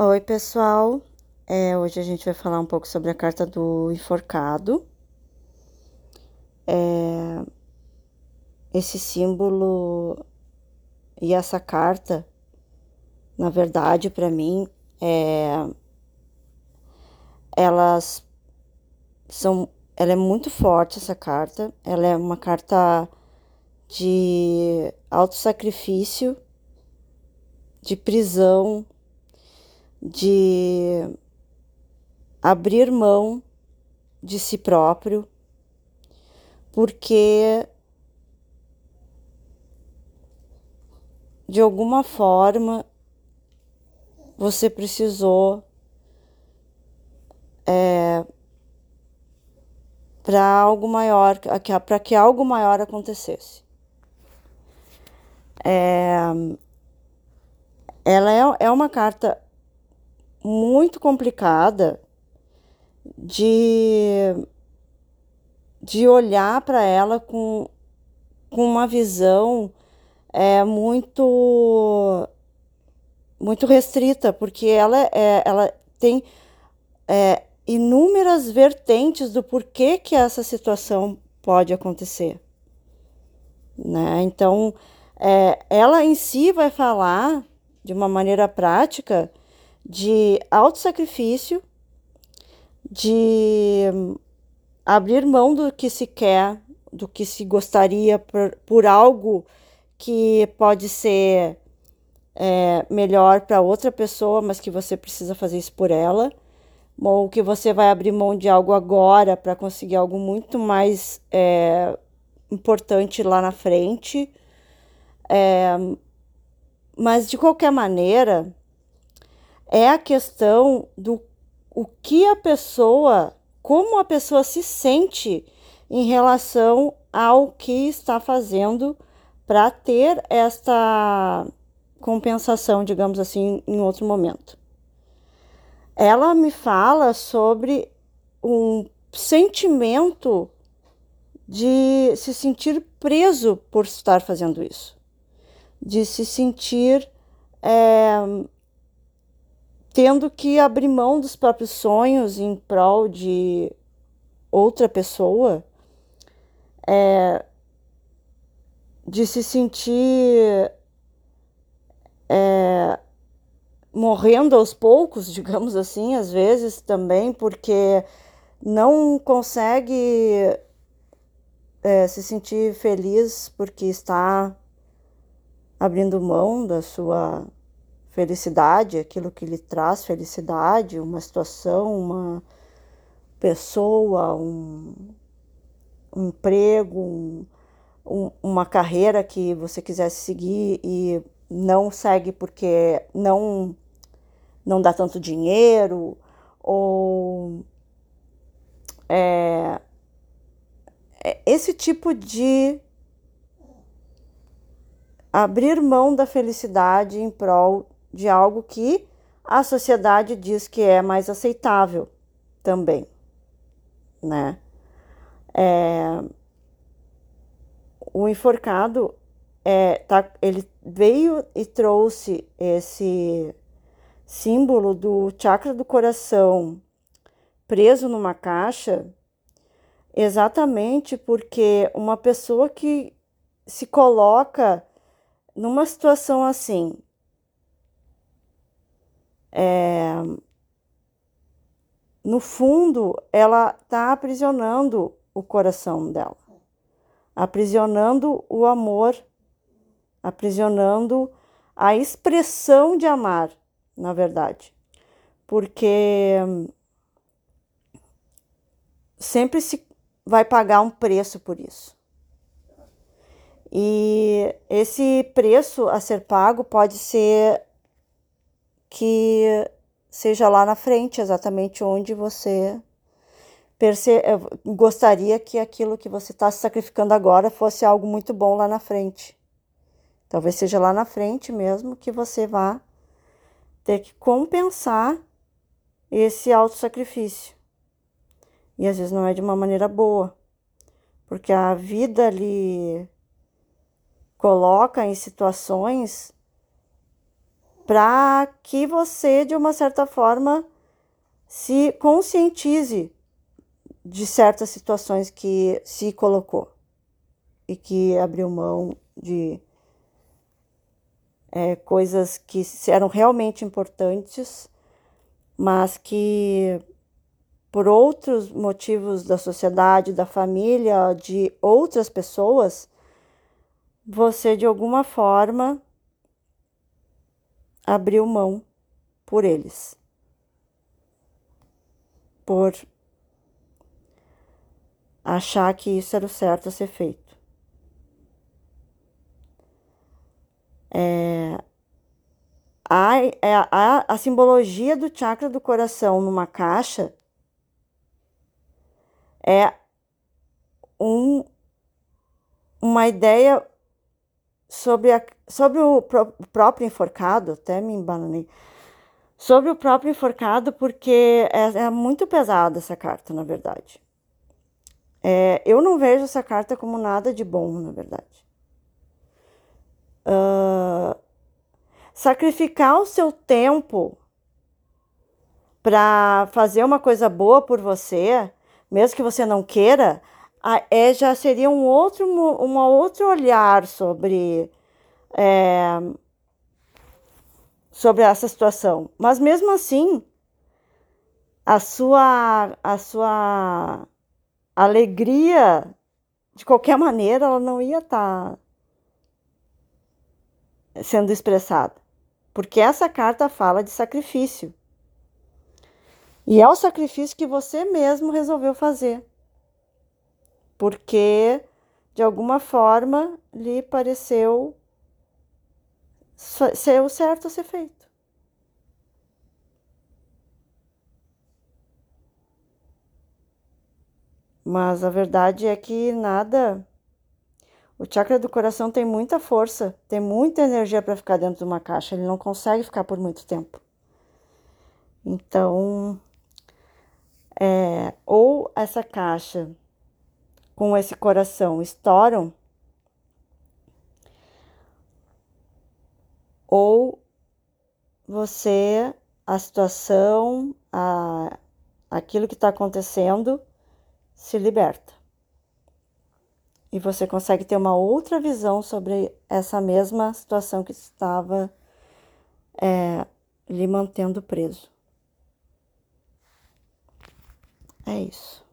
Oi, pessoal. É, hoje a gente vai falar um pouco sobre a carta do enforcado. É, esse símbolo e essa carta, na verdade, para mim, é, elas são. Ela é muito forte, essa carta. Ela é uma carta de autossacrifício, de prisão de abrir mão de si próprio, porque de alguma forma você precisou é, para algo maior, para que algo maior acontecesse. É, ela é, é uma carta muito complicada de, de olhar para ela com, com uma visão é, muito muito restrita, porque ela, é, ela tem é, inúmeras vertentes do porquê que essa situação pode acontecer. Né? Então, é, ela em si vai falar de uma maneira prática de autossacrifício, de abrir mão do que se quer, do que se gostaria por, por algo que pode ser é, melhor para outra pessoa, mas que você precisa fazer isso por ela, ou que você vai abrir mão de algo agora para conseguir algo muito mais é, importante lá na frente. É, mas de qualquer maneira, é a questão do o que a pessoa, como a pessoa se sente em relação ao que está fazendo para ter esta compensação, digamos assim, em outro momento. Ela me fala sobre um sentimento de se sentir preso por estar fazendo isso, de se sentir é, tendo que abrir mão dos próprios sonhos em prol de outra pessoa, é, de se sentir é, morrendo aos poucos, digamos assim, às vezes também, porque não consegue é, se sentir feliz porque está abrindo mão da sua felicidade, aquilo que lhe traz felicidade, uma situação, uma pessoa, um, um emprego, um, um, uma carreira que você quisesse seguir e não segue porque não não dá tanto dinheiro ou é, é esse tipo de abrir mão da felicidade em prol de algo que a sociedade diz que é mais aceitável também, né? É, o enforcado é, tá, ele veio e trouxe esse símbolo do chakra do coração preso numa caixa exatamente porque uma pessoa que se coloca numa situação assim é, no fundo, ela está aprisionando o coração dela, aprisionando o amor, aprisionando a expressão de amar, na verdade, porque sempre se vai pagar um preço por isso. E esse preço a ser pago pode ser que seja lá na frente, exatamente onde você eh, gostaria que aquilo que você está se sacrificando agora fosse algo muito bom lá na frente. Talvez seja lá na frente mesmo que você vá ter que compensar esse auto sacrifício. E às vezes não é de uma maneira boa, porque a vida lhe coloca em situações para que você, de uma certa forma, se conscientize de certas situações que se colocou e que abriu mão de é, coisas que eram realmente importantes, mas que por outros motivos da sociedade, da família, de outras pessoas, você de alguma forma abriu mão por eles. Por achar que isso era o certo a ser feito. É, a, é, a, a simbologia do chakra do coração numa caixa é um, uma ideia sobre, a, sobre o, pro, o próprio enforcado, até me embananei, sobre o próprio enforcado, porque é, é muito pesada essa carta, na verdade. É, eu não vejo essa carta como nada de bom, na verdade. Uh, sacrificar o seu tempo para fazer uma coisa boa por você, mesmo que você não queira, é, já seria um outro, um outro olhar sobre, é, sobre essa situação. Mas mesmo assim, a sua, a sua alegria, de qualquer maneira, ela não ia estar tá sendo expressada. Porque essa carta fala de sacrifício. E é o sacrifício que você mesmo resolveu fazer. Porque, de alguma forma, lhe pareceu ser o certo a ser feito. Mas a verdade é que nada. O chakra do coração tem muita força, tem muita energia para ficar dentro de uma caixa, ele não consegue ficar por muito tempo. Então, é, ou essa caixa com esse coração estouram, ou você, a situação, a, aquilo que está acontecendo, se liberta. E você consegue ter uma outra visão sobre essa mesma situação que estava é, lhe mantendo preso. É isso.